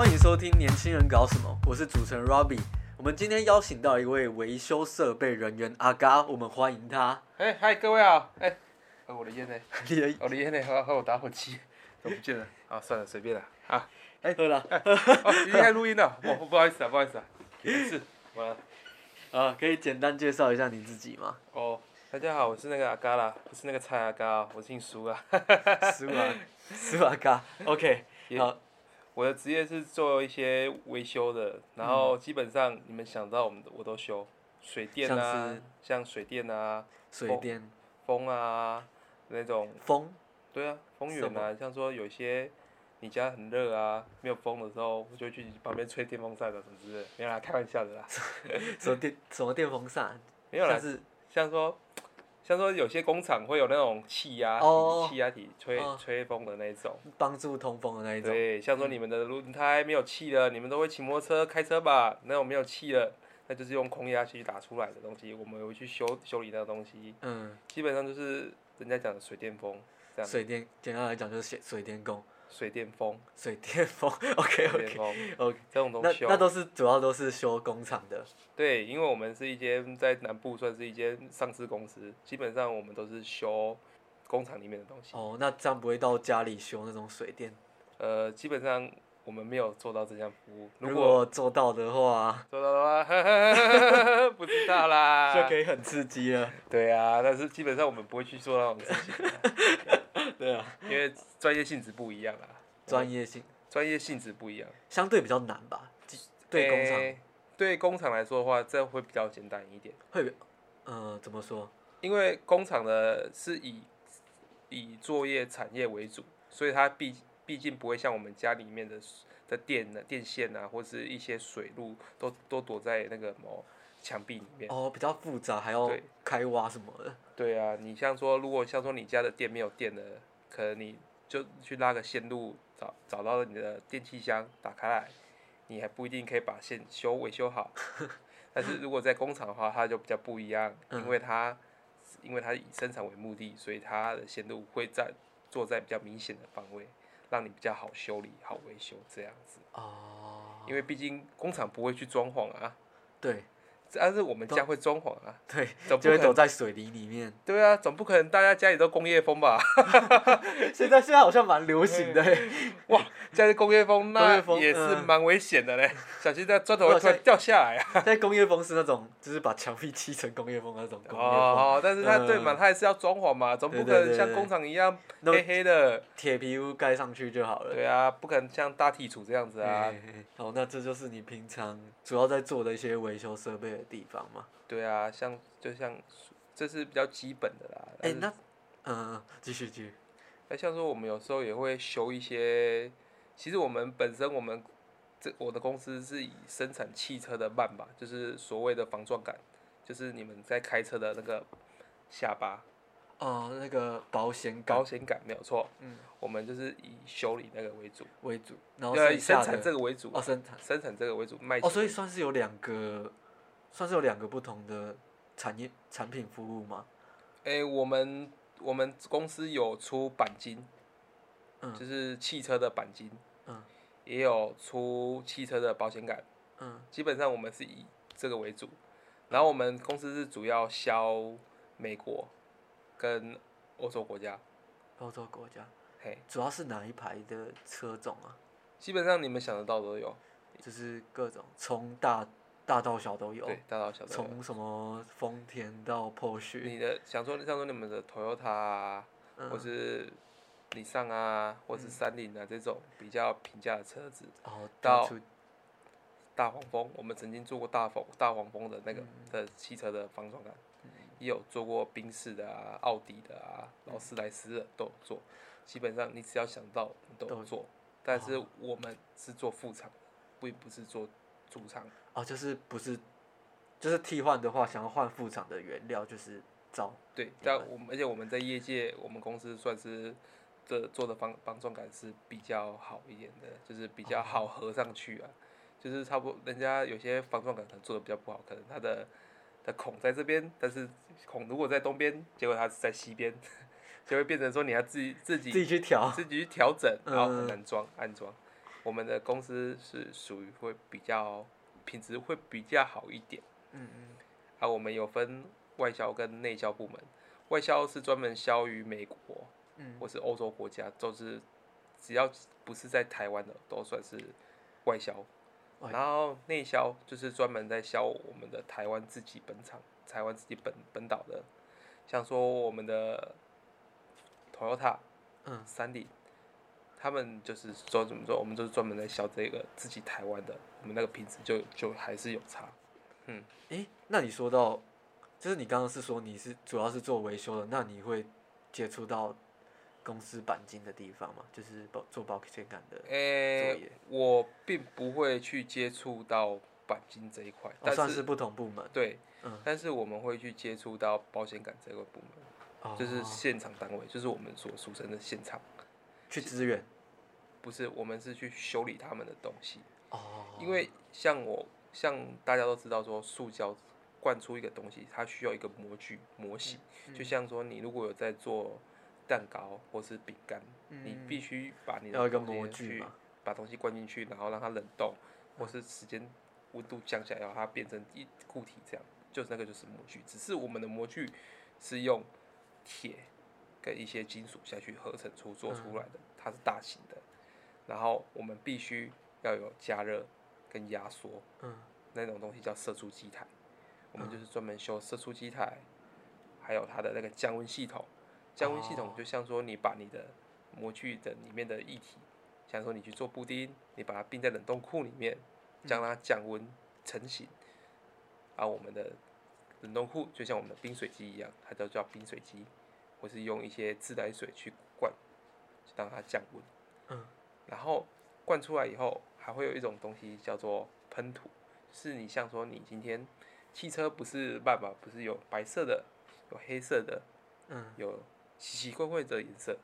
欢迎收听《年轻人搞什么》，我是主持人 Robbie。我们今天邀请到一位维修设备人员阿嘎，我们欢迎他。哎，嗨，各位好，哎，呃我的烟呢？你的我的烟呢？和和我打火机都不见了。啊，算了，随便了。啊，哎，喝了哦，已经开录音了。不，不好意思啊，不好意思啊。没事，完了。啊，可以简单介绍一下你自己吗？哦，大家好，我是那个阿嘎啦，不是那个蔡阿嘎哦，我姓苏啊。苏阿苏阿嘎，OK，也好，我的职业是做一些维修的，然后基本上你们想到我们的我都修，水电啊是，像水电啊，水电风啊那种风。对啊，风什源啊，像说有些你家很热啊，没有风的时候，我就会去旁边吹电风扇的什么之类的，没有啦，开玩笑的啦，什么电什么电风扇，没有啦，是像说，像说有些工厂会有那种气压哦、气压体吹哦。吹风的那一种，帮助通风的那一种。对，像说你们的轮胎没有气了，你们都会骑摩托车、开车吧？那种没有气了，那就是用空压去打出来的东西，我们会去修修理那个东西，嗯，基本上就是人家讲的水电风，这样。水电简单来讲就是水水电工，水电风，水电风。OK OK 风 OK，这种东那西哦那都是主要都是修工厂的。对，因为我们是一间在南部算是一间上市公司，基本上我们都是修工厂里面的东西。哦，那这样不会到家里修那种水电？呃，基本上我们没有做到这项服务。如如果果做到的话，做到的话，不知道啦。就可以很刺激了。对啊，但是基本上我们不会去做那种事情啊，对啊，因为专业性质不一样啦。专业性专业性质不一样。相对比较难吧？对工厂诶对工厂来说的话，这会比较简单一点。会比，呃，怎么说？因为工厂的是以以作业产业为主，所以它毕毕竟不会像我们家里面的的电呢、电线啊，或是一些水路都都躲在那个什么墙壁里面。哦，比较复杂，还要对开挖什么的。对啊，你像说，如果像说你家的电没有电了，可能你就去拉个线路，找找到了你的电器箱打开来，你还不一定可以把线修维修好。但是如果在工厂的话，它就比较不一样，因为它因为它以生产为目的，所以它的线路会在做在比较明显的方位，让你比较好修理、好维修这样子。哦，因为毕竟工厂不会去装潢啊，对但是我们家会装潢啊，对，就会总不可能躲在水泥里面。对啊，总不可能大家家里都工业风吧？现在现在好像蛮流行的欸，哇，家里工业风那也是嗯蛮危险的嘞，小心那砖头会突然掉下来 在工业风是那种，就是把墙壁砌成工业风那种工业风，哦，但是它对嘛，嗯它还是要装潢嘛，总不可能像工厂一样黑黑的。铁皮屋盖上去就好了。对啊，不可能像大地主这样子啊。好，那这就是你平常主要在做的一些维修设备的地方嘛？对啊，像就像这是比较基本的啦。哎、那嗯，继续继续。那像说我们有时候也会修一些，其实我们本身我们这我的公司是以生产汽车的慢吧，就是所谓的防撞杆，就是你们在开车的那个下巴哦，那个保险杆保险杆没有错，嗯，我们就是以修理那个为主，为主，然后以生产这个为主，哦生产生产这个为主卖哦，所以算是有两个，算是有两个不同的产业产品服务吗？诶，我们我们公司有出钣金，嗯就是汽车的钣金，嗯，也有出汽车的保险杆。嗯，基本上我们是以这个为主，然后我们公司是主要销美国跟欧洲国家，欧洲国家。嘿，主要是哪一排的车种啊？基本上你们想得到都有，就是各种从大大到小都有，对，大到小都有。从什么丰田到 Porsche，你的想说像说你们的 Toyota 啊，或嗯，是尼桑啊，或是三菱啊这种比较平价的车子，哦，到大黄蜂，我们曾经做过大黄大黄蜂的那个嗯。的汽车的防撞杆，也有做过宾士的啊、奥迪的啊、劳斯莱斯的都有做。基本上你只要想到你都有做，但是哦。我们是做副厂的，并不是做主厂。哦，就是不是，就是替换的话，想要换副厂的原料，就是找对，但我们而且我们在业界，我们公司算是这做的防防撞感是比较好一点的，就是比较好合上去啊。就是差不多，人家有些防撞感可能做的比较不好，可能它的的孔在这边，但是孔如果在东边，结果它是在西边，就会变成说你要自己自己自己去调。自己去调整，然后嗯很难装安装。我们的公司是属于会比较品质会比较好一点。嗯嗯啊，我们有分外销跟内销部门，外销是专门销于美国嗯或是欧洲国家，都是只要不是在台湾的都算是外销。然后内销就是专门在销我们的台湾自己本厂、台湾自己本本岛的，像说我们的 Toyota、嗯三菱，他们就是说怎么说，我们就是专门在销这个自己台湾的，我们那个品质就就还是有差。嗯诶，那你说到，就是你刚刚是说你是主要是做维修的，那你会接触到公司钣金的地方嘛？就是保做保险杆的，诶、作业。我并不会去接触到钣金这一块，哦，但是算是不同部门，对，嗯。但是我们会去接触到保险杆这个部门，哦。就是现场单位，就是我们所俗称的现场，去支援，不是我们是去修理他们的东西。哦，因为像我，像大家都知道说，塑胶灌出一个东西，它需要一个模具模型，嗯。就像说你如果有在做蛋糕或是饼干，你必须把你的模具去，把东西灌进去，然后让它冷冻，或是时间温度降下来，让它变成一固体，这样就是那个就是模具。只是我们的模具是用铁跟一些金属下去合成出做出来的，它是大型的，然后我们必须要有加热跟压缩，嗯，那种东西叫射出机台，我们就是专门修射出机台，还有它的那个降温系统。降温系统哦就像说你把你的模具的里面的液体，像说你去做布丁，你把它冰在冷冻库里面，将它降温成型。而、我们的冷冻库就像我们的冰水机一样，它都叫冰水机，或是用一些自来水去灌，让它降温。嗯。然后灌出来以后，还会有一种东西叫做喷涂，是你像说你今天汽车不是爸爸，不是有白色的，有黑色的，嗯，有奇奇怪怪的颜色，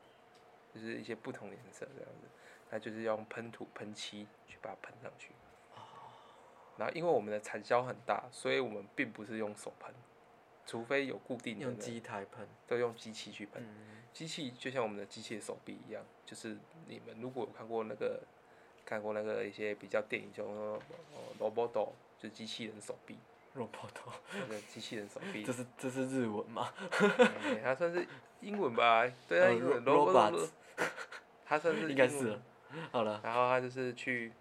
就是一些不同颜色这样子，那就是用喷涂喷漆去把它喷上去。然后因为我们的产销很大，所以我们并不是用手喷，除非有固定的用机台喷，都用机器去喷。嗯，机器就像我们的机械手臂一样，就是你们如果有看过那个看过那个一些比较电影，就哦 robot 就是机器人手臂，robot，那个机器人手臂这，是这是日文吗？哎它算是英文吧？对啊，哦英文 ro- robot，robots 它算是应该是。好了，然后它就是去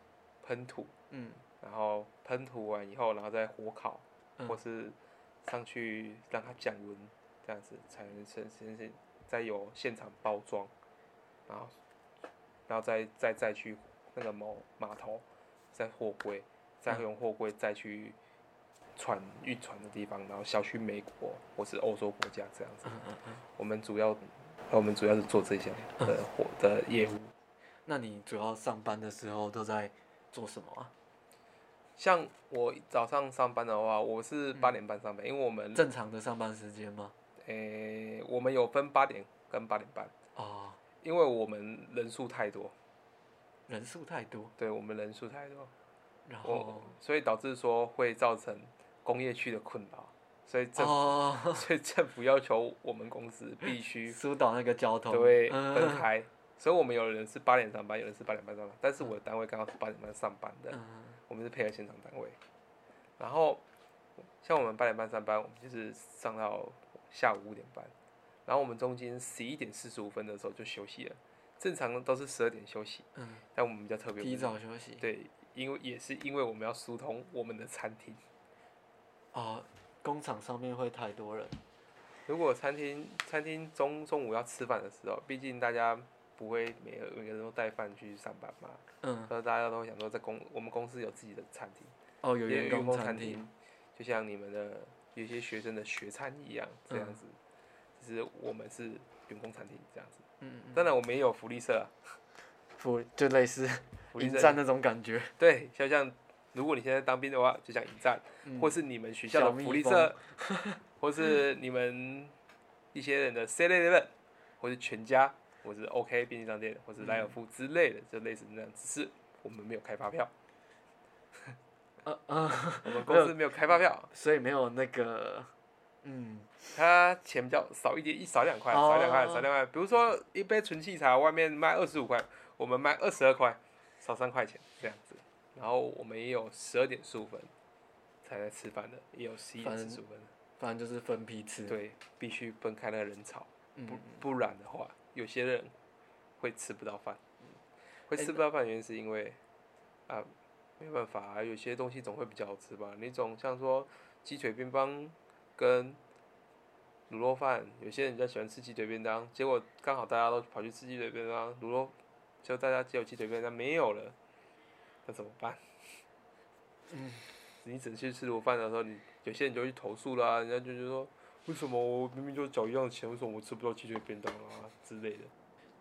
喷涂，嗯，然后喷涂完以后，然后再火烤，嗯。或是上去让它降温，这样子才能生生生再有现场包装，然后然后再再再去那个某码头，再货柜，再嗯。用货柜再去船运船的地方，然后销去美国或是欧洲国家这样子。嗯嗯嗯。我们主要我们主要是做这些的活的业务。那你主要上班的时候都在做什么啊？像我早上上班的话，我是嗯八点半上班，因为我们正常的上班时间吗？诶、我们有分八点跟八点半，哦，因为我们人数太多，人数太多，对我们人数太多，然我后所以导致说会造成工业区的困扰，所以政、哦，所以政府要求我们公司必须 疏导那个交通，对嗯。分开，所以我们有人是八点上班，有人是八点半上班，但是我的单位刚好是八点半上班的，嗯。我们是配合现场单位，然后像我们八点半上班，我们就是上到下午五点半，然后我们中间十一点四十五分的时候就休息了，正常都是十二点休息，嗯，但我们比较特别，提早休息。对，因为也是因为我们要疏通我们的餐厅，哦，工厂上面会太多人，如果餐厅餐厅中中午要吃饭的时候，毕竟大家不会每个每个人都带饭去上班嘛，嗯，所以大家都会想说在公我们公司有自己的餐厅。哦，有也员工餐厅，就像你们的有些学生的学餐一样，这样嗯子。只是我们是员工餐厅这样子。嗯嗯，当然我们也有福利社啊，福就类似福利社迎战那种感觉，对，就像如果你现在当兵的话，就像营站，嗯或是你们学校的福利社，或是你们一些人的 C Eleven，或是全家，或是 OK 便利商店，或是莱尔富之类的，就类似那样。只是我们没有开发票，呃呃，我们公司没有开发票，所以没有那个，嗯，它钱比较少一点，一少两块，哦少两块，少两块。比如说一杯纯气茶外面卖二十五块，我们卖二十二块，少三块钱这样子。然后我们也有十二点十五分才来吃饭的，也有十一点四十五分的。反正就是分批吃。对，必须分开那个人潮，嗯，不不然的话，有些人会吃不到饭。会哎吃不到饭原因是因为啊，没办法啊，有些东西总会比较好吃吧。你总像说鸡腿便当跟卤肉饭，有些人比较喜欢吃鸡腿便当，结果刚好大家都跑去吃鸡腿便当，卤肉就大家只有鸡腿便当没有了，那怎么办？嗯，你整去吃卤饭的时候，你有些人就去投诉啦，人家就觉得说，为什么我明明就缴一样的钱，为什么我吃不到鸡腿便当啊之类的。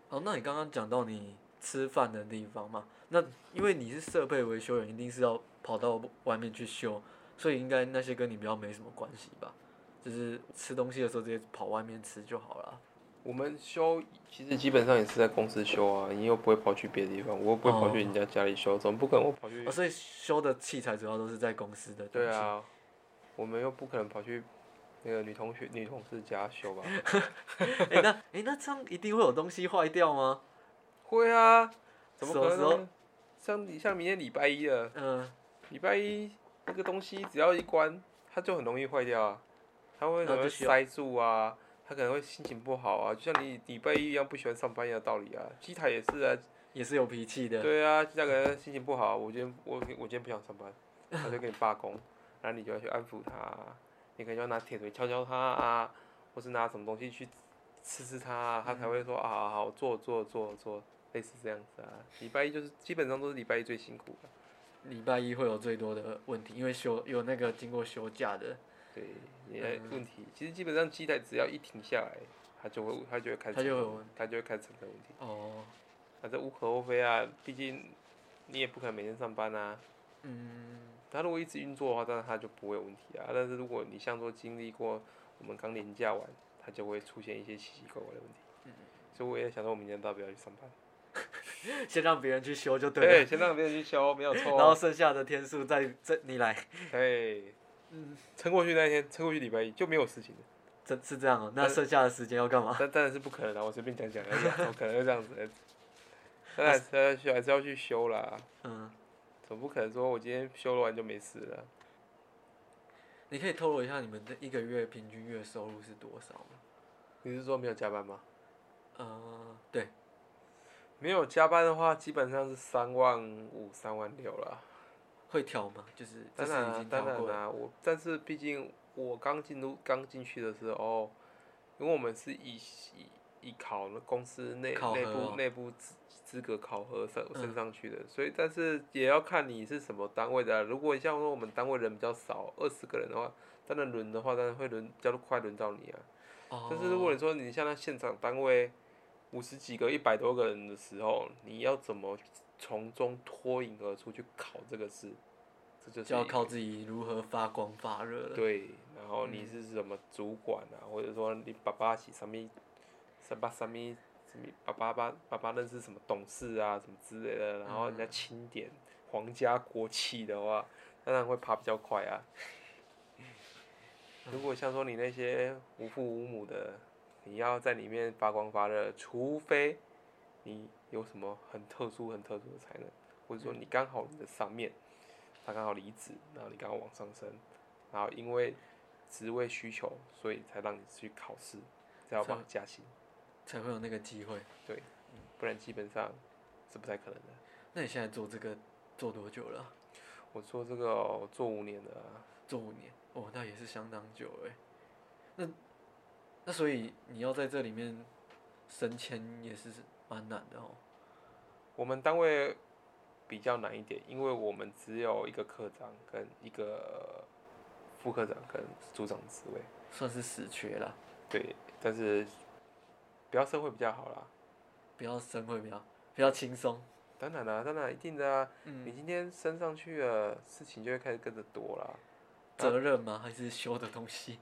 哦，那你刚刚讲到你吃饭的地方嘛，那因为你是设备维修员，一定是要跑到外面去修，所以应该那些跟你比较没什么关系吧？就是吃东西的时候直接跑外面吃就好了。我们修其实基本上也是在公司修啊，你又不会跑去别的地方，我又不会跑去人家家里修，总不可能我跑去哦，。所以修的器材主要都是在公司的。对。啊，我们又不可能跑去那个女同学、女同事家修吧？哎、那哎、那这样一定会有东西坏掉吗？会啊，怎么可能？像你像明天礼拜一了，嗯、礼拜一那个东西只要一关，它就很容易坏掉啊，它会塞住啊，它可能会心情不好啊，就像你礼拜一一样不喜欢上班一样的道理啊。机台也是啊，也是有脾气的。对啊，机台可能心情不好，我今天我我今天不想上班，他就给你罢工，然后你就要去安抚他，你可能要拿铁锤敲敲他啊，或是拿什么东西去刺刺他啊，他才会说啊好好做做做做，类似这样子啊。礼拜一就是基本上都是礼拜一最辛苦的，礼拜一会有最多的问题，因为休有那个经过休假的，对，你的问题，其实基本上机台只要一停下来，它就会它就会开始它就会开始产生问题，哦，那这无可厚非啊，毕竟你也不可能每天上班啊。嗯，它如果一直运作的话，当然它就不会有问题啊。但是如果你像说经历过我们刚年假完，它就会出现一些奇奇怪怪的问题。嗯所以我也想说，我明天到底要不要去上班？先让别人去修就对了，对，先让别人去修，没有错。然后剩下的天数再再你来，对，嗯，撑过去那一天，撑过去礼拜一就没有事情了。这是这样哦、那剩下的时间要干嘛？但当然是不可能的，我随便讲讲而已啊，怎么可能会这样子？当然是要去，还是要去修啦。嗯，总不可能说我今天修了完就没事了。你可以透露一下你们的一个月平均月收入是多少吗？你是说没有加班吗？呃，对，没有加班的话，基本上是三万五、三万六啦。会挑吗？就是当然、当然啦、我但是毕竟我刚进入刚进去的时候，因为我们是以以以考了公司内内部内部资资格考核升嗯升上去的，所以但是也要看你是什么单位的啊、如果像说我们单位人比较少，二十个人的话，当然轮的话，当然会轮比较快轮到你啊。哦，但是如果你说你像那现场单位五十几个、一百多个人的时候，你要怎么从中脱颖而出去考这个试？这就是就要靠自己如何发光发热了。对，然后你是什么主管啊，或者说你爸爸是什么什么什么什么爸爸爸爸爸认识什么董事啊什么之类的，然后人家钦点皇家国企的话，当然会爬比较快啊。如果像说你那些无父无母的，你要在里面发光发热，除非你有什么很特殊、很特殊的才能，或者说你刚好你的上面他刚好离职，然后你刚好往上升，然后因为职位需求，所以才让你去考试，才要帮你加薪，才会有那个机会。对不然基本上是不太可能的。那你现在做这个做多久了啊？我做这个哦、做五年了啊、做五年，哦，那也是相当久哎。那那所以你要在这里面升迁也是蛮难的哦。我们单位比较难一点，因为我们只有一个科长跟一个副科长跟组长职位，算是死缺啦，对，但是不要升会比较好啦。不要升会比较比较轻松。当然啦、当然一定的啊，嗯你今天升上去了，事情就会开始跟着多啦。责任吗？还是修的东西？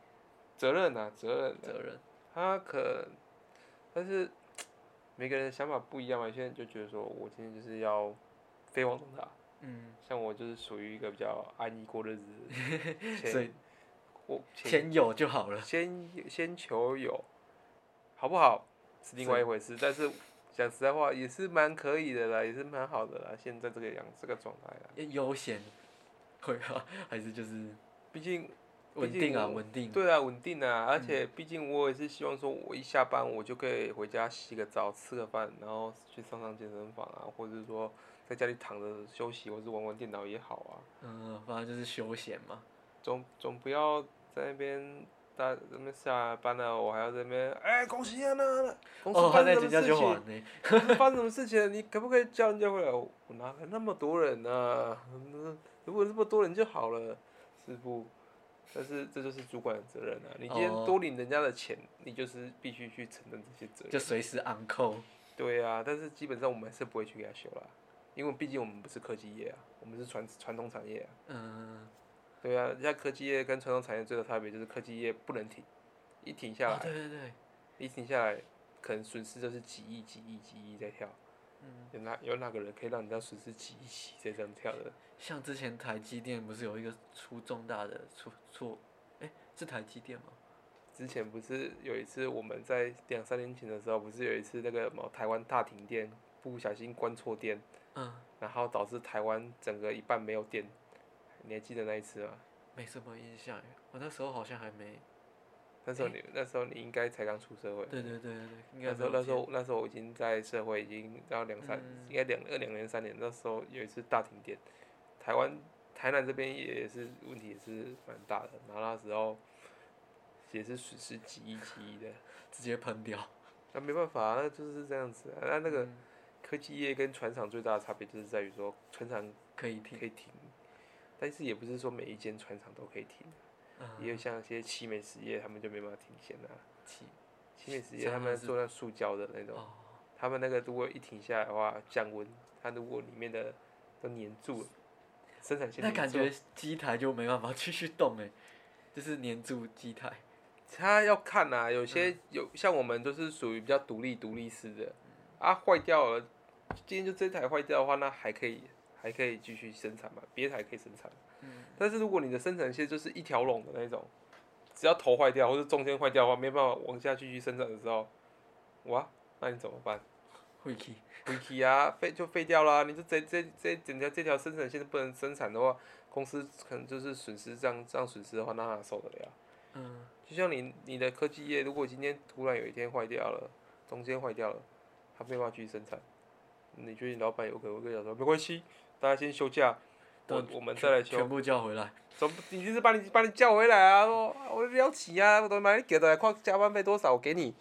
责任啊，责任、责任。他可，但是每个人的想法不一样嘛。有些人就觉得说，我今天就是要飞黄腾达，嗯，像我就是属于一个比较安逸过日子，所以我先钱有就好了。先先求有，好不好是另外一回事。但是讲实在话也是蛮可以的啦，也是蛮好的啦。现在这个样这个状态啦，悠闲，会啊，还是就是毕竟稳定啊，稳定。对啊，稳定啊，而且毕竟我也是希望说，我一下班我就可以回家洗个澡、吃个饭，然后去上上健身房啊，或者是说在家里躺着休息，或是玩玩电脑也好啊。嗯，反正就是休闲嘛。总总不要在那边。大那边下班了，我还要在那边，哎，恭喜啊！那公司发生什么事情？发生什么事情？你可不可以叫人家回来？我哪来那么多人呢？如果这么多人就好了，师傅。但是这就是主管的责任啊！你今天多领人家的钱，你就是必须去承担这些责任。就随时按扣。对啊，但是基本上我们是不会去给他修啦，因为毕竟我们不是科技业啊，我们是传传统产业啊。嗯。对啊，人家科技业跟传统产业最大差别就是科技业不能停，一停下来，对对对，一停下来，可能损失就是几亿、几亿、几亿在跳。嗯。有哪有哪个人可以让你这样损失几亿、几亿这样跳的？像之前台积电不是有一个出重大的出错？哎，是台积电吗？之前不是有一次我们在两三年前的时候，不是有一次那个什么台湾大停电，不小心关错电，嗯，然后导致台湾整个一半没有电。你还记得那一次吗？没什么印象我那时候好像还没。那时候你那时候你应该才刚出社会。对对对对对那时候那时候那时候我已经在社会已经到两三，应该两二两年三年。那时候有一次大停电，台湾台南这边也是问题也是蛮大的，然后那时候也是损失几亿几亿的，直接喷掉。那没办法，那就是这样子。那那个科技业跟船厂最大的差别就是在于说，船厂可以停可以停。但是也不是说每一间船厂都可以停，也有像一些奇美实业，他们就没办法停线啊。七七美实业他们做那塑胶的那种，他们那个如果一停下来的话，降温，它如果里面的都粘住了，生产线那感觉机台就没办法继续动哎，就是粘住机台。他要看呐，有些有像我们都是属于比较独立独立式的，啊坏掉了，今天就这台坏掉的话，那还可以。还可以继续生产嘛？别台可以生产，但是如果你的生产线就是一条龙的那种，只要头坏掉或者中间坏掉的话，没办法往下继续生产的时候，哇，那你怎么办？废弃，废弃啊，废就废掉啦。你就这这这整条这条生产线不能生产的话，公司可能就是损失这样这样损失的话，那哪受得了？嗯，就像你你的科技业，如果今天突然有一天坏掉了，中间坏掉了，它没办法继续生产，你觉得你老板有可能会跟你说没关系？大家先休假，我我们再来休。全部叫回来。怎么？你就是把你把你叫回来啊！我我了起啊！我都买你给的，看加班费多少，我给你。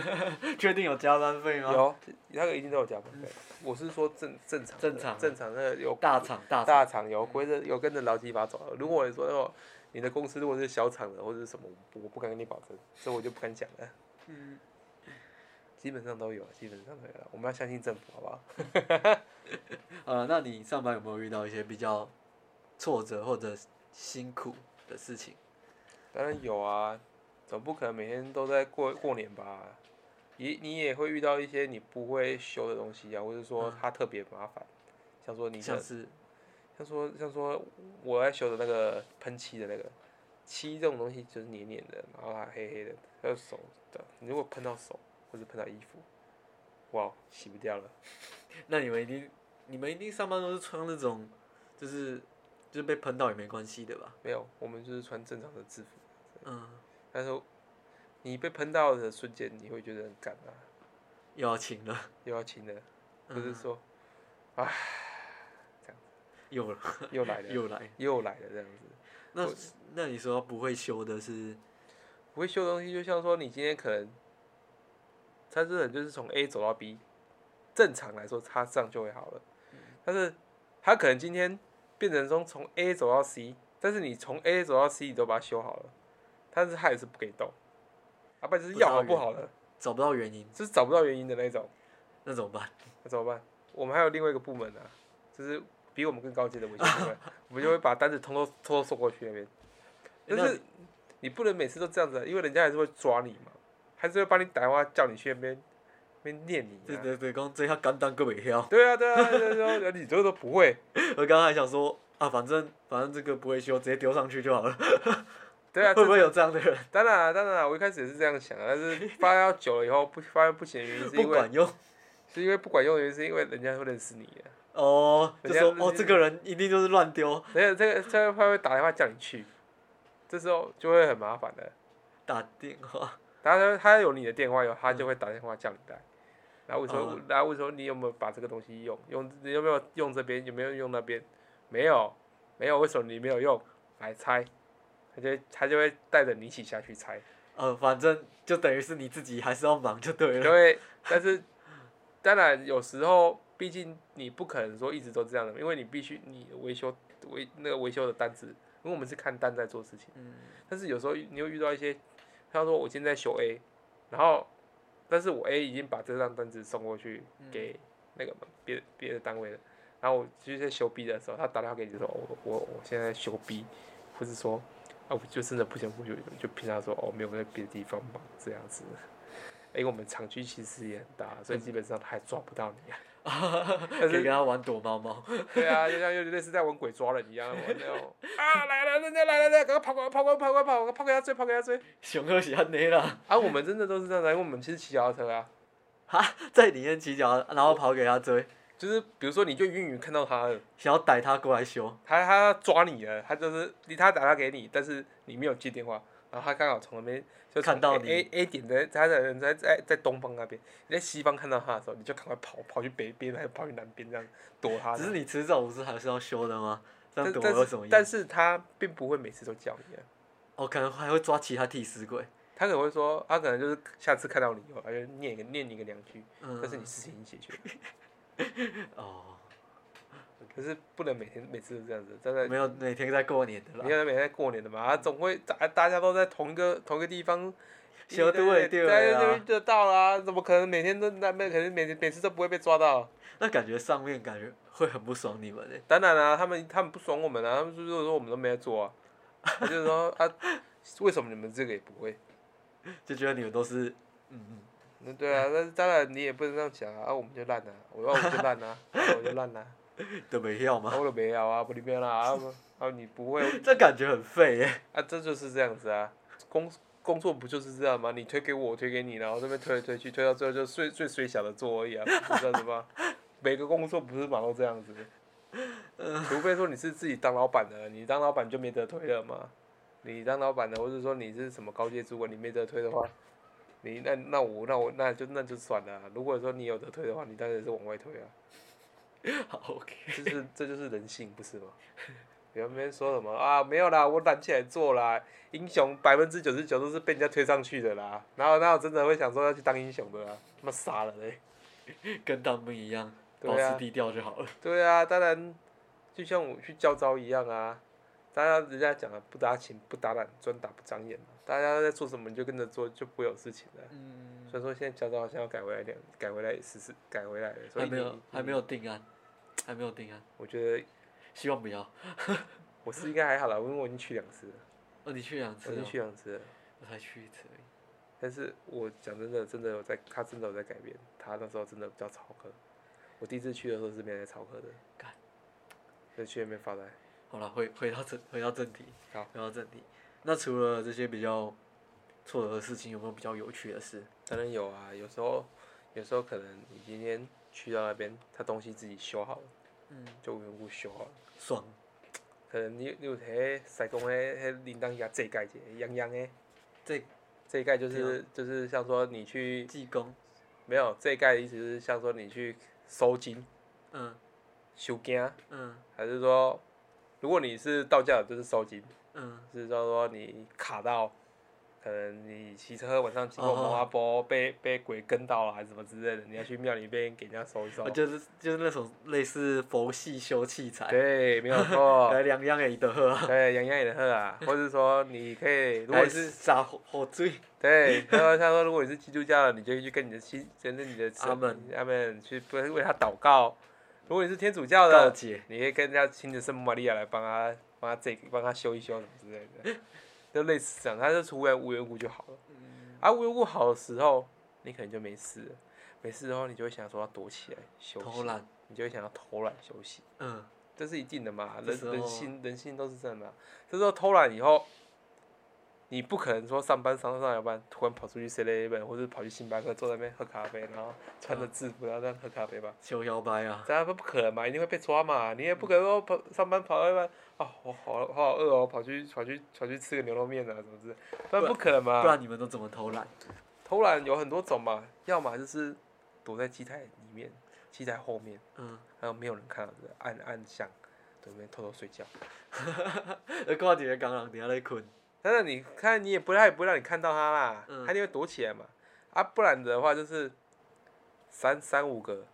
确定有加班费吗？有，那个一定都有加班费。我是说正正常。正常。正常的有。大厂大大厂有规着有跟着劳基法走。如果你说哦，你的公司如果是小厂的或者是什么，我不敢跟你保证，所以我就不敢讲了。嗯。基本上都有，基本上都有了。我们要相信政府，好不好？呃，那你上班有没有遇到一些比较挫折或者辛苦的事情？当然有啊，总不可能每天都在过过年吧？你你也会遇到一些你不会修的东西啊，或者说它特别麻烦，像说你像是像说像说我在修的那个喷漆的那个漆这种东西就是黏黏的，然后还黑黑的，还有手的，你如果喷到手。或是喷到衣服，哇，洗不掉了。那你们一定，你们一定上班都是穿那种，就是就是被喷到也没关系的吧？没有，我们就是穿正常的制服。嗯。但是你被喷到的瞬间，你会觉得很干啊。又要亲了。又要亲了。不是说，唉，这样。又了。又来了。又来。又来了这样子。那那你说不会修的是？不会修的东西，就像说你今天可能。它这人就是从 A 走到 B，正常来说它这样就会好了。但是他可能今天变成说从 A 走到 C，但是你从 A 走到 C 你都把它修好了，但是它也是不给动。啊，不就是要好不好了？找不到原因，就是找不到原因的那种。那怎么办？那怎么办？我们还有另外一个部门呢，就是比我们更高级的维修部门，我们就会把单子通通偷偷送过去那边。但是你不能每次都这样子，啊因为人家还是会抓你嘛。还是会帮你打电话叫你去那边，那边念你。对对对，讲这下简单，各位晓。对啊 对啊，对啊，你这个都不会。我刚刚还想说啊，反正反正这个不会修，直接丢上去就好了。对啊，会不会有这样的人？当然啊当然，啊我一开始也是这样想，但是发要久了以后，不发现不行的原因是因为，是因为不管用的原因，是因为人家会认识你啊，哦，就说哦，这个人一定就是乱丢，而且这个这个他会打电话叫你去，这时候就会很麻烦的。打电话，然后他他有你的电话以后，他就会打电话叫你带，然后我说哦，然后我说你有没有把这个东西用用，你有没有用这边，有没有用那边？没有，没有，为什么你没有用？来猜，他就他就会带着你一起下去猜。呃，反正就等于是你自己还是要忙就对了。因为，但是当然有时候，毕竟你不可能说一直都这样的，因为你必须你维修维那个维修的单子，因为我们是看单在做事情。嗯但是有时候你会遇到一些，他说我现在修 A，然后但是我 A 已经把这张单子送过去给那个别别的单位了，然后我就在修 B 的时候，他打电话给你说，我我我现在在修 B，或是说啊我就真的不想不修，就平常说哦没有在别的地方忙这样子。因为我们厂区其实也很大，所以基本上他还抓不到你啊。但 可以是跟他玩躲猫猫。对啊，就像有点类似在玩鬼抓人一样，玩那种 啊来了，人家来了，来了，赶快跑跑跑跑过来，跑给他追，跑给他追。熊二喜欢你啦，啊，我们真的都是这样子啊，因为我们其实骑脚踏车啊，在里面骑脚，然后跑给他追，就是比如说你就远远看到他了，想要逮他过来修。他他要抓你了，他就是你他打电话给你，但是你没有接电话，然后他刚好从那边就从看到 A 你 A A 点的他的人在在在东方那边，你在西方看到他的时候，你就赶快跑跑去北边，还是跑去南边这样躲他。只是你迟早不是还是要修的吗？这样躲但但是有什么用？但是他并不会每次都叫你啊，哦，可能还会抓其他替死鬼。他可能会说，他可能就是下次看到你以后，他就念一个念你一个两句，嗯，但是你事情已经解决了。哦，可是不能每天每次都这样子，真的没有每天在过年的啦。你看每天在过年的嘛，啊，总会大大家都在同一个同一个地方，小都会对在啊那边就到啦，怎么可能每天都那边可能每每次都不会被抓到？那感觉上面感觉会很不爽你们诶。当然啦、他们他们不爽我们啊，他们就是说我们都没在做啊，他就是说 啊，为什么你们这个也不会？就觉得你们都是，嗯嗯，那对啊，那当然你也不能这样讲啊，啊我们就烂啊，我说我们就烂啊，啊我就烂啊，都没要啊吗？我都没要啊，不里面啦啊，啊你不会 这感觉很废耶。啊，这就是这样子啊，工工作不就是这样吗？你推给我，我推给你，然后这边推来推去，推到最后就最最最小的做而已啊，这样子吗？每个工作不是嘛都这样子，除非说你是自己当老板的，你当老板就没得推了嘛。你当老板的，或者说你是什么高阶主管，你没得推的话，你那那我那我那就那就算了啊、如果说你有得推的话，你当然是往外推啊。好，OK。这是这就是人性，不是吗？别人边说什么啊？没有啦，我懒起来做啦。英雄百分之九十九都是被人家推上去的啦，然后那我真的会想说要去当英雄的啦？他妈傻了嘞！跟当兵一样，保对啊持低调就好了。对啊，当然，就像我去教招一样啊。大家人家讲的不打情不打懒，专打不长眼。大家在做什么你就跟着做，就不会有事情了。嗯，所以说现在教招好像要改回来点，改回来试试，改回来了。所以还没有还没有定案，还没有定案，我觉得希望不要。我是应该还好啦，因为我已经去两次了，哦，你去两次我已经，去两次了。我才去一次而已。但是我讲真的，真的有在，他真的有在改变。他那时候真的比较操课，我第一次去的时候是没在操课的，干就去那边发呆。好了，回回到正回到正题，好回到正题。那除了这些比较挫折的事情，有没有比较有趣的事？当然有啊，有时候有时候可能你今天去到那边，他东西自己修好了，嗯，就无缘无故修好了。爽，可能你你有迄西公迄迄铃铛遐这盖者，样样的。这这一盖就是就是像说你去济公，没有这一盖的意思是像说你去收金、嗯。收经，嗯。还是说如果你是道教的，就是收金。嗯，是说说你卡到，可能你骑车晚上经过哦蒙阿波被被鬼跟到了还是什么之类的，你要去庙里边给人家收一收。啊。就是就是那种类似佛系修器材，对，没有错。来两样也得喝啊，对，两样也得喝啊，或者说你可以，如果是洒火火水，对，他说他说如果你是基督教的，你就去跟你的亲，跟着你的神阿门。阿门去不为他祷告。如果你是天主教的，你可以跟人家请着圣母玛利亚来帮他帮他这帮他修一修什么之类的，就类似这样，他就突然无缘无故就好了。啊，无缘无故好的时候，你可能就没事了，没事的话，你就会想说要躲起来休息，偷懒，你就会想要偷懒休息，嗯，这是一定的嘛，人人性人性都是这样的啊、这时候偷懒以后，你不可能说上班上上下班，突然跑出去 seven 或者跑去星巴克坐在那边喝咖啡，然后穿着制服然后这样喝咖啡吧？求摇摆啊，这样不不可能嘛，一定会被抓嘛。你也不可能说跑上班跑到一半，啊，我好我好饿哦，跑去跑去跑去吃个牛肉面啊什么之类，不然不可能嘛。不然你们都怎么偷懒？偷懒有很多种嘛，要么就是躲在机台里面，机台后面，嗯，然后没有人看到的，暗暗巷，对面偷偷睡觉。呃，看一个工人伫遐咧困，但是你看，你也不太不会让你看到他啦，嗯他一定会躲起来嘛。啊，不然的话就是三三五个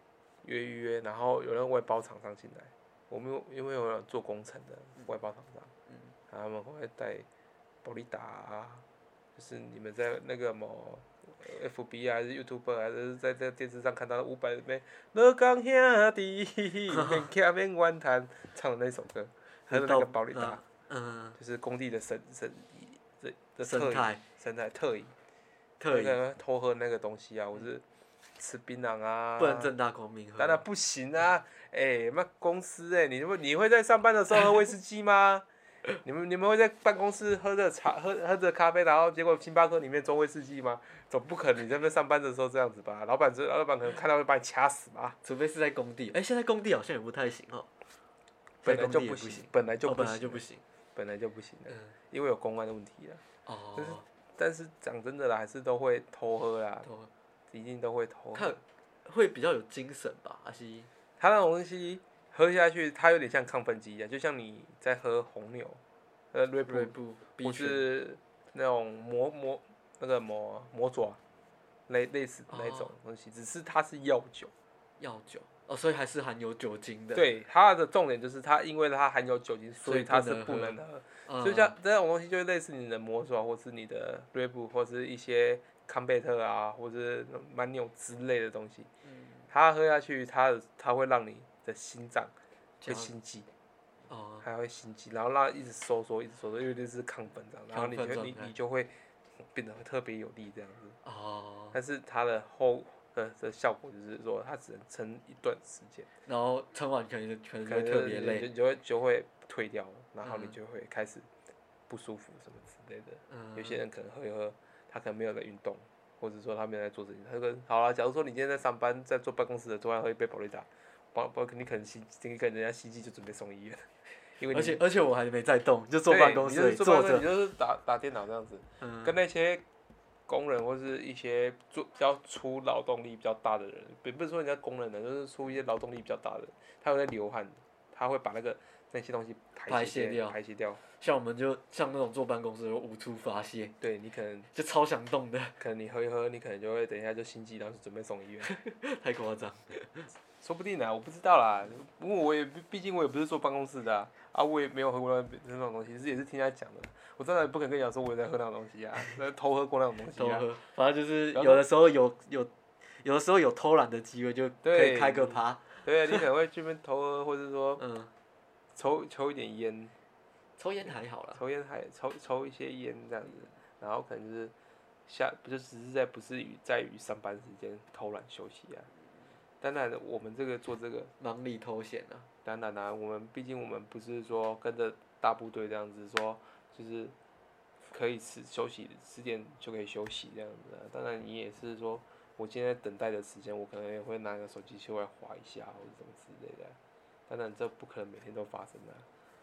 约一约，然后有人外包厂商进来，我们有因为有人做工程的外包厂商，嗯他们会带保利达啊，就是你们在那个某 FB 啊还是 YouTube 还是在在电视上看到五百那边乐江兄弟 面卡面弯弹唱的那首歌，还有那个保利达。嗯，就是工地的生生这的生态生态特饮，特饮那偷喝那个东西啊，我是吃槟榔啊，不能正大光明喝。当然不行啊！哎、那公司哎、你会你会在上班的时候喝威士忌吗？你们你们会在办公室喝着茶喝喝着咖啡，然后结果星巴克里面装威士忌吗？总不可能你在那边上班的时候这样子吧？老板这老板可能看到会把你掐死吧？除非是在工地，哎、现在工地好像也不太行哦。本来就不行，本来就哦，不行，本来就不行。本来就不行的，嗯，因为有公安的问题了。哦，但是讲真的啦，还是都会偷喝啦，偷一定都会偷喝。看会比较有精神吧，阿西它那种东西喝下去，它有点像亢奋剂一样，就像你在喝红牛，呃，瑞布锐步、B 或群是那种魔魔那个魔魔爪，类类似那种东西，只是它是药酒。药酒哦，所以还是含有酒精的。，对，它的重点就是它，因为它含有酒精，所所以以它是不能喝就像这种东西，就类似你的魔爪，或是你的瑞布，或是一些康贝特啊，或是曼纽之类的东西。嗯它喝下去，它的它会让你的心脏会心悸，哦，还会心悸，然后让它一直收缩，一直收缩，因为这是亢奋这样，然后你就你你就会变得特别有力这样子。哦，但是它的后的的效果就是说，它只能撑一段时间，然后撑完可能就可能就特别累。就就会就会退掉，然后你嗯就会开始不舒服什么之类的。嗯，有些人可能喝一喝，他可能没有在运动，或者说他没有在做事情。他跟好了，假如说你今天在上班，在坐办公室的，突然喝一杯保利达，保保你可能心，你可能人家心悸就准备送医院，因为而且而且我还没在动，就坐办公室坐坐着。你就是打打电脑这样子，嗯，跟那些工人或是一些做比较出劳动力比较大的人，并不是说人家工人的，就是出一些劳动力比较大的，他会在流汗，他会把那个那些东西排排泄泄掉排泄掉。像我们就像那种坐办公室有无处发泄，对你可能 就超想动的，可能你喝一喝，你可能就会等一下就心悸，然后就准备送医院。太夸张。说不定啊，我不知道啦。不过我也毕竟我也不是坐办公室的啊，啊我也没有喝过那那种东西，是也是听他讲的。我真的不可能跟你讲说我也在喝那种东西啊，在 偷喝过那种东西啊。偷喝，反正就是有的时候有有，有的时候有偷懒的机会，就可以对开个趴。对啊，你可能会去那边偷喝，或者说嗯，抽抽一点烟，抽烟还好啦。抽烟还抽抽一些烟这样子，然后可能就是下不就只是在不是于在于上班时间偷懒休息啊。当然，我们这个做这个忙里偷闲啊。当然啦、我们毕竟我们不是说跟着大部队这样子说，就是可以吃休息十点就可以休息这样子、啊。当然你也是说，我现在等待的时间，我可能也会拿个手机出来划一下或者什么之类的。当然这不可能每天都发生的、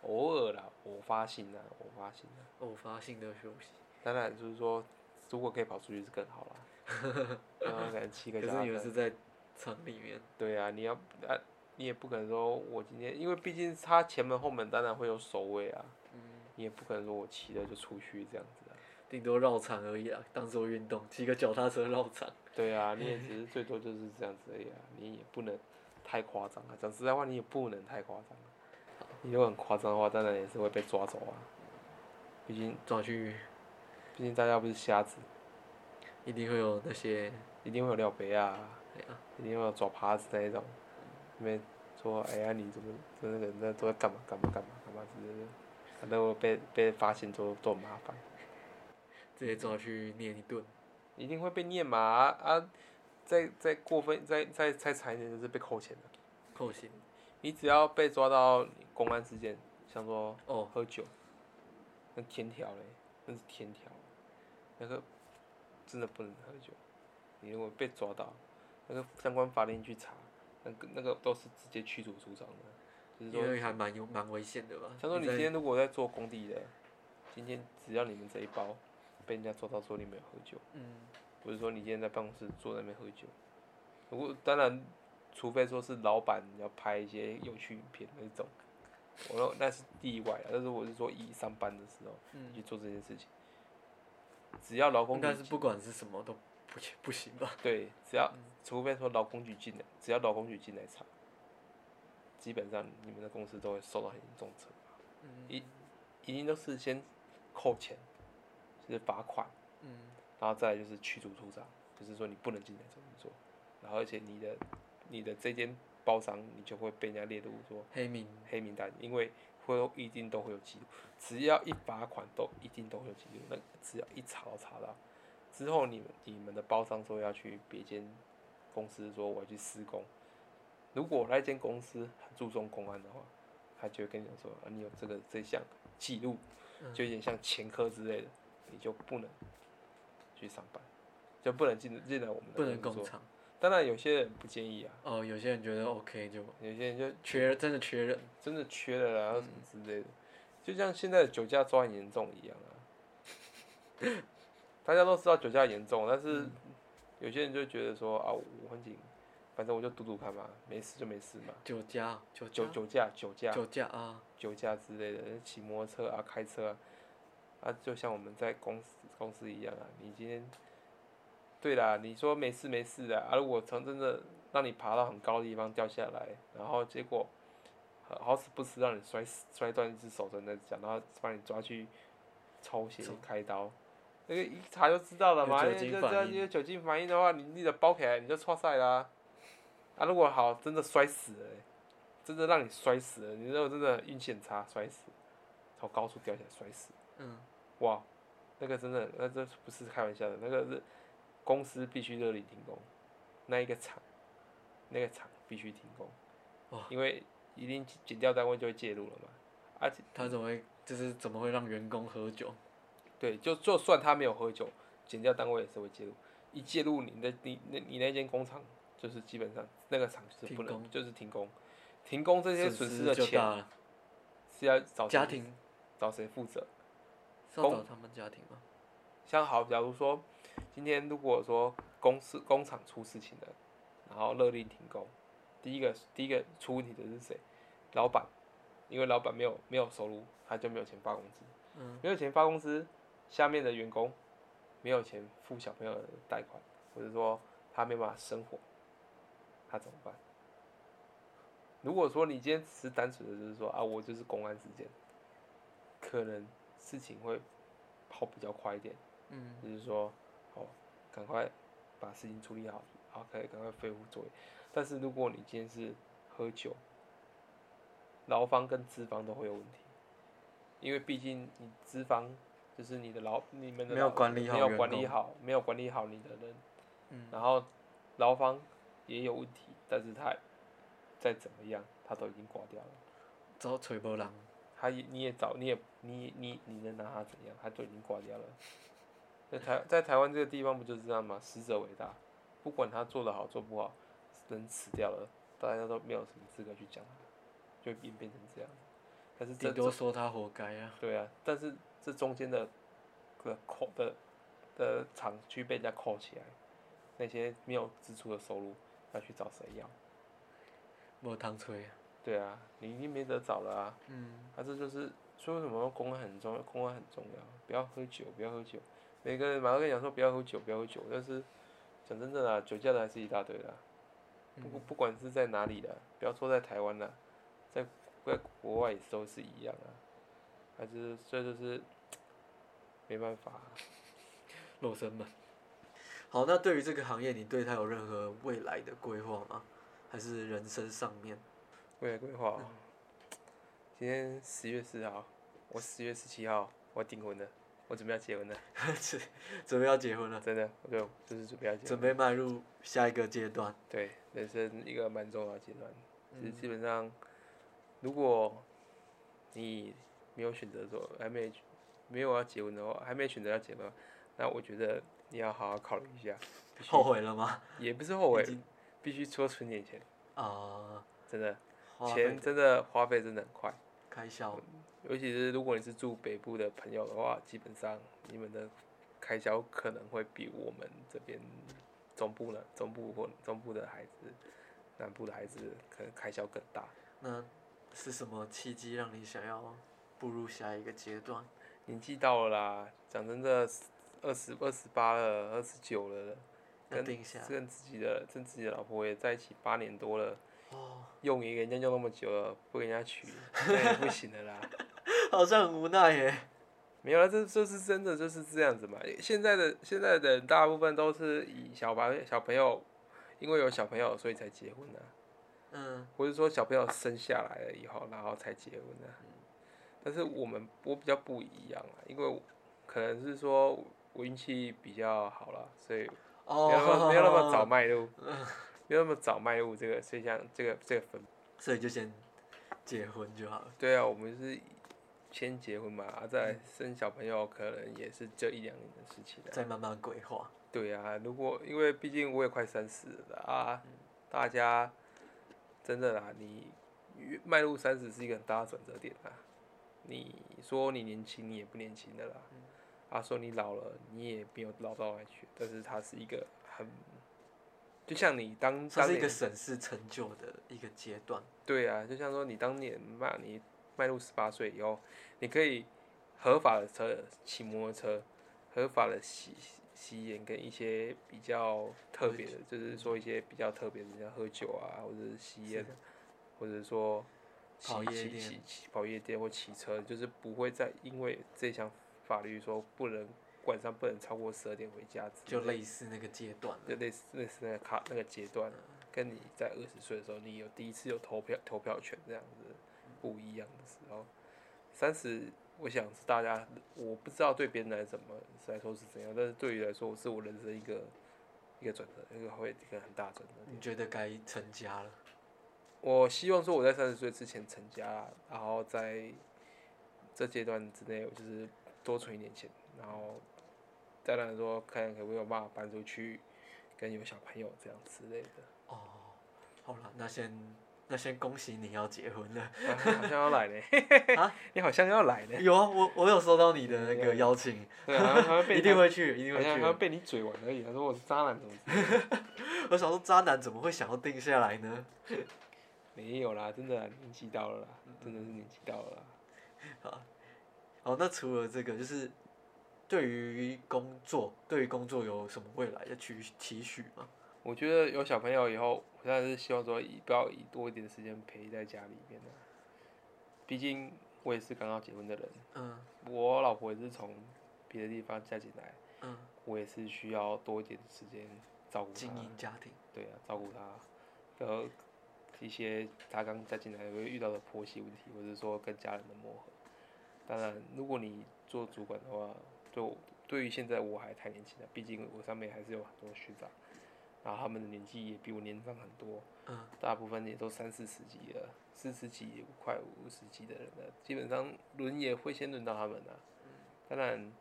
偶尔啦，偶发性的，偶发性的。偶发性的休息。当然就是说，如果可以跑出去是更好啦。然后可能七个可是你们是在厂里面，对啊，你要啊，你也不可能说我今天，因为毕竟他前门后门当然会有守卫啊，嗯，你也不可能说我骑了就出去这样子啊。顶多绕场而已啊，当做运动，骑个脚踏车绕场。对啊，你也只是最多就是这样子而已啊，你也不能太夸张啊。讲实在话，你也不能太夸张啊。你如果很夸张的话，当然也是会被抓走啊。毕竟，抓去，毕竟大家不是瞎子，一定会有那些，一定会有廖杯啊，一定会有抓耙子那一种，那边说哎呀你怎么那个那都在干嘛干嘛干嘛干嘛之类的，反正我被被发现之后都很麻烦。直接抓去念一顿。一定会被念嘛啊啊！再再过分再再再惨一点就是被扣钱的。扣钱。你只要被抓到公安事件，像说哦，喝酒，那天条嘞，那是天条。那个真的不能喝酒。你如果被抓到，那个相关法令去查，那个那个都是直接驱逐出场的。就是说，因为还蛮有蛮危险的吧？他说你今天如果在做工地的，今天只要你们这一包被人家抓到说你没有喝酒，嗯，不是说你今天在办公室坐在那边喝酒。如果当然，除非说是老板要拍一些有趣影片那种，我说那是例外啊。但是我是说，以上班的时候嗯去做这件事情，只要劳工但是不管是什么都不行不行吧？对，只要除非说劳工局进来，只要劳工局进来查，基本上你们的公司都会受到很严重惩罚。嗯。一一定都是先扣钱，就是罚款，嗯，然后再来就是驱逐出场，就是说你不能进来这么做，然后而且你的你的这间包商你就会被人家列入说黑名。黑名单，因为会一定都会有记录，只要一罚款都一定都会有记录，那只要一查都查到，之后你们你们的包商说要去别间公司说我要去施工，如果那间公司很注重公安的话，他就会跟你讲说啊你有这个这项记录，嗯。就有点像前科之类的，你就不能去上班，就不能进进来我们的不能工厂。当然有些人不建议啊，哦，有些人觉得 OK 就有些人就缺真的缺人，真的缺了啦，然后什么之类的，就像现在的酒驾抓很严重一样啊。大家都知道酒驾严重，但是有些人就觉得说啊，我很紧，反正我就赌赌看嘛，没事就没事嘛。酒驾酒驾。酒酒驾、酒驾、酒驾啊，酒驾之类的，骑摩托车啊、开车啊，啊，就像我们在公司公司一样啊，你今天，对啦，你说没事没事的，啊，如果曾真的让你爬到很高的地方掉下来，然后结果好好死不死让你摔死摔断一只手真的讲，然后把你抓去抽血开刀，那个一查就知道了嘛，有因为这酒精反应。这有酒精反应的话，你你的包起来你就错赛啦、啊，如果好真的摔死了欸、真的让你摔死了，你如果真的运气很差摔死，从高处掉下来摔死，嗯，哇，那个真的那这不是开玩笑的，那个是公司必须勒令停工，那一个厂，那个厂必须停工，哇，因为一定减掉单位就会介入了嘛，而且他怎么会就是怎么会让员工喝酒？对，就就算他没有喝酒，检调单位也是会介入，一介入你的你那你那间工厂就是基本上那个厂就是不能就是停工，停工这些损失的钱是要找家庭找谁负责？是要找他们家庭吗？像好，假如说今天如果说公司工厂出事情了，然后勒令停工，第一个第一个出问题的是谁？老板，因为老板没有没有收入，他就没有钱发工资，嗯，没有钱发工资，下面的员工没有钱付小朋友的贷款，或者说他没办法生活，他怎么办？如果说你今天只是单纯的就是说啊，我就是公安事件，可能事情会跑比较快一点。嗯，就是说，哦，赶快把事情处理好，好，可以赶快恢复作业。但是如果你今天是喝酒，劳方跟资方都会有问题，因为毕竟你资方就是你的老，你们的没有管理好没有管理好，没有管理好你的人，嗯然后劳方也有问题，但是他再怎么样，他都已经挂掉了。找吹波浪，他也你也找你也你你你能拿他怎样？他都已经挂掉了。在台在台湾这个地方不就是这样吗？死者为大，不管他做的好做不好，人死掉了，大家都没有什么资格去讲他，就变变成这样。但是这顶多说他活该啊。对啊，但是这中间的的扣的的厂区被人家扣起来，那些没有支出的收入要去找谁要？没汤吹啊。对啊，你已经没得找了啊。嗯，啊，这就是说为什么公安很重要，公安很重要，不要喝酒，不要喝酒。每个人马上跟你讲说不要喝酒，不要喝酒，但是讲真的啦，酒驾的还是一大堆啦。不不管是在哪里的，不要说在台湾啦，在在国外也是都是一样啊。还是这就是没办法啊、肉身们。好，那对于这个行业，你对它有任何未来的规划吗？还是人生上面？未来规划哦。今天十月四号，我十月十七号我订婚了，我准备要结婚了，准备要结婚了，真的，我就就是准备要结婚。准备迈入下一个阶段。对，人生一个蛮重要的阶段。其实基本上，如果你没有选择说还没没有要结婚的话，还没选择要结婚，那我觉得你要好好考虑一下，后悔了吗？也不是后悔必须多存点钱，啊，真的，钱真的花费真的很快。开销尤其是如果你是住北部的朋友的话，基本上你们的开销可能会比我们这边中部呢，中部或中部的孩子，南部的孩子可能开销更大。那是什么契机让你想要步入下一个阶段？年纪到了啦，讲真的，二十二十八了，二十九了，跟跟自己的跟自己的老婆也在一起八年多了，哦，用一个人家用那么久了，不给人家娶，那也不行的啦。好像很无奈耶。没有啊，这这是真的就是这样子嘛。现在的现在的人大部分都是以小白小朋友，因为有小朋友所以才结婚的、嗯，或者说小朋友生下来了以后，然后才结婚的、但是我们我比较不一样啊，因为可能是说我运气比较好了，所以哦，没有那么没有那么早迈入，没有那么早迈入这个，所以像这个这个分，所以就先结婚就好了。对啊，我们是先结婚嘛，啊，再生小朋友，可能也是这一两年的事情啊。再慢慢规划。对啊，如果因为毕竟我也快三十了啊，大家真的啦，你迈入三十是一个很大的转折点啊。你说你年轻，你也不年轻的啦。啊，说你老了，你也没有老到哪去。但是它是一个很，就像你当它是一个审视成就的一个阶段。对啊，就像说你当年嘛，你迈入十八岁以后，你可以合法的车骑摩托车，合法的吸吸烟跟一些比较特别的，就是说一些比较特别的，像喝酒啊，或者是吸烟，或者说跑夜店跑夜店或骑车，就是不会再因为这项法律说不能晚上不能超过十二点回家就类似那个阶段。就类似类似那个卡那个阶段，跟你在二十岁的时候，你有第一次有投票投票权这样子不一样的时候，三十，我想是大家我不知道对别人来怎么来说是怎样，但是对于来说我是我人生一个一个转折，一个会一个很大转折。你觉得该成家了？我希望说我在三十岁之前成家，然后在这阶段之内，我就是多存一点钱，然后再来说看可不可以有办法搬出去，跟有小朋友这样之类的。哦，好了，那先那先恭喜你要结婚了。啊好像要来呢，啊你好像要来呢，有啊，我我有收到你的那个邀请，对啊，好像被 一定会去，一定会好像好像。被你嘴完而已。他说我是渣男，怎么？我想说，渣男怎么会想要定下来呢？没有啦，真的啦年纪到了啦，真的是年纪到了啦。好，那除了这个，就是对于工作，对于工作有什么未来的期期许吗？我觉得有小朋友以后，我当然是希望说以不要以多一点的时间陪在家里面的。毕竟我也是刚刚结婚的人，嗯我老婆也是从别的地方嫁进来，嗯，我也是需要多一点时间照顾经。营家庭，对啊，照顾她，然后一些他刚再进来会遇到的婆媳问题，或者说跟家人的磨合。当然，如果你做主管的话，就对于现在我还太年轻了，毕竟我上面还是有很多学长，然后他们的年纪也比我年长很多，嗯，大部分也都三四十几了，四十几快五十几的人了，基本上轮也会先轮到他们的、当然，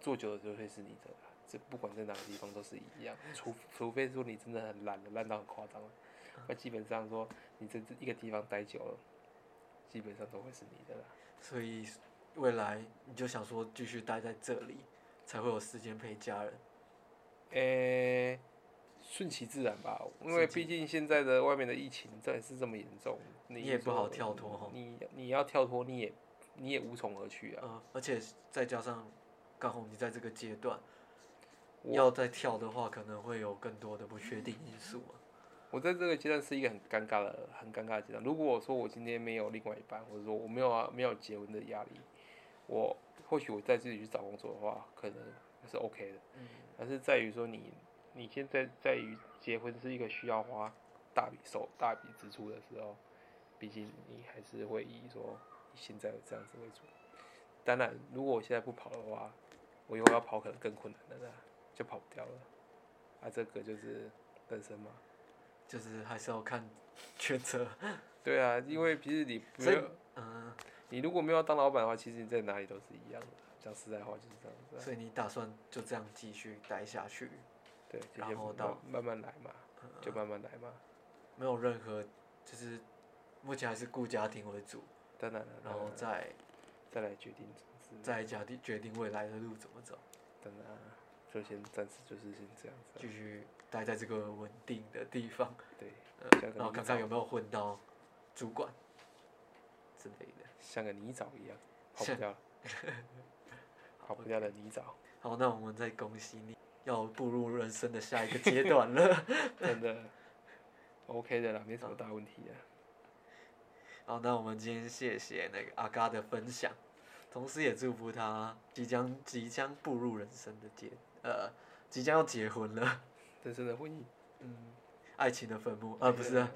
做久了就会是你的啦。这不管在哪个地方都是一样，除除非说你真的很懒了，烂到很夸张了，那基本上说你在这一个地方待久了，基本上都会是你的啦。所以未来你就想说继续待在这里，才会有时间陪家人。诶、顺其自然吧，因为毕竟现在的外面的疫情这也是这么严重，你你也不好跳脱吼你你要跳脱，你也你也无从而去啊。呃，而且再加上刚好你在这个阶段，要再跳的话，可能会有更多的不确定因素啊。我在这个阶段是一个很尴尬的、很尴尬的阶段。如果我说我今天没有另外一半，或者说我没有啊没有结婚的压力，我或许我再自己去找工作的话，可能是 OK 的。嗯但是在于说你你现在在于结婚是一个需要花大笔手大笔支出的时候，毕竟你还是会以说现在这样子为主。当然，如果我现在不跑的话，我以后要跑可能更困难了啦，就跑不掉了。啊，这个就是人生嘛。就是还是要看选择。对啊，因为其实你没所以有，嗯、你如果没有要当老板的话，其实你在哪里都是一样的。讲实在话就是这样子啊。所以你打算就这样继续待下去，对，然后到慢慢来嘛，就慢慢来嘛。没有任何就是目前还是顾家庭为主，当然了，然后再再来决定。再决定决定未来的路怎么走，当然啊，就先暂时就是先这样子啊。继续待在这个稳定的地方，对，呃然后看看有没有混到主管之类的。像个泥沼一样，跑不掉了，跑不掉的泥沼，好，那我们再恭喜你，要步入人生的下一个阶段了。真的 OK 的啦，没什么大问题的。好，那我们今天谢谢那个阿嘎的分享，同时也祝福他即将即将步入人生的阶，呃，即将要结婚了，人生的婚姻，嗯，爱情的坟墓，啊，不是啊，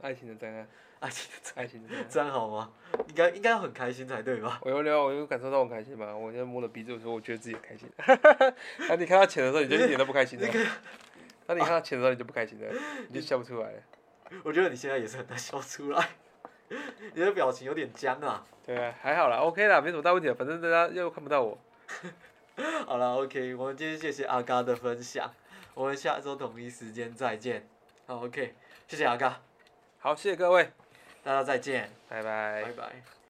爱情的灾难，爱情的 爱情的灾难。这样好吗？应该应该很开心才对吧？我有聊，我有感受到很开心嘛。我现在摸了鼻子的时候，我觉得自己很开心。那你看到钱的时候，你就一点都不开心了。那你看到钱的时候，你就不开心了，你就笑不出来了。我觉得你现在也是很难笑出来，你的表情有点僵啊。对啊，还好啦，OK 啦，没什么大问题的。反正大家又看不到我。好了，OK，我们今天谢谢阿嘎的分享，我们下周同一时间再见。好，OK，谢谢阿嘎，好，谢谢各位，大家再见，拜拜拜拜。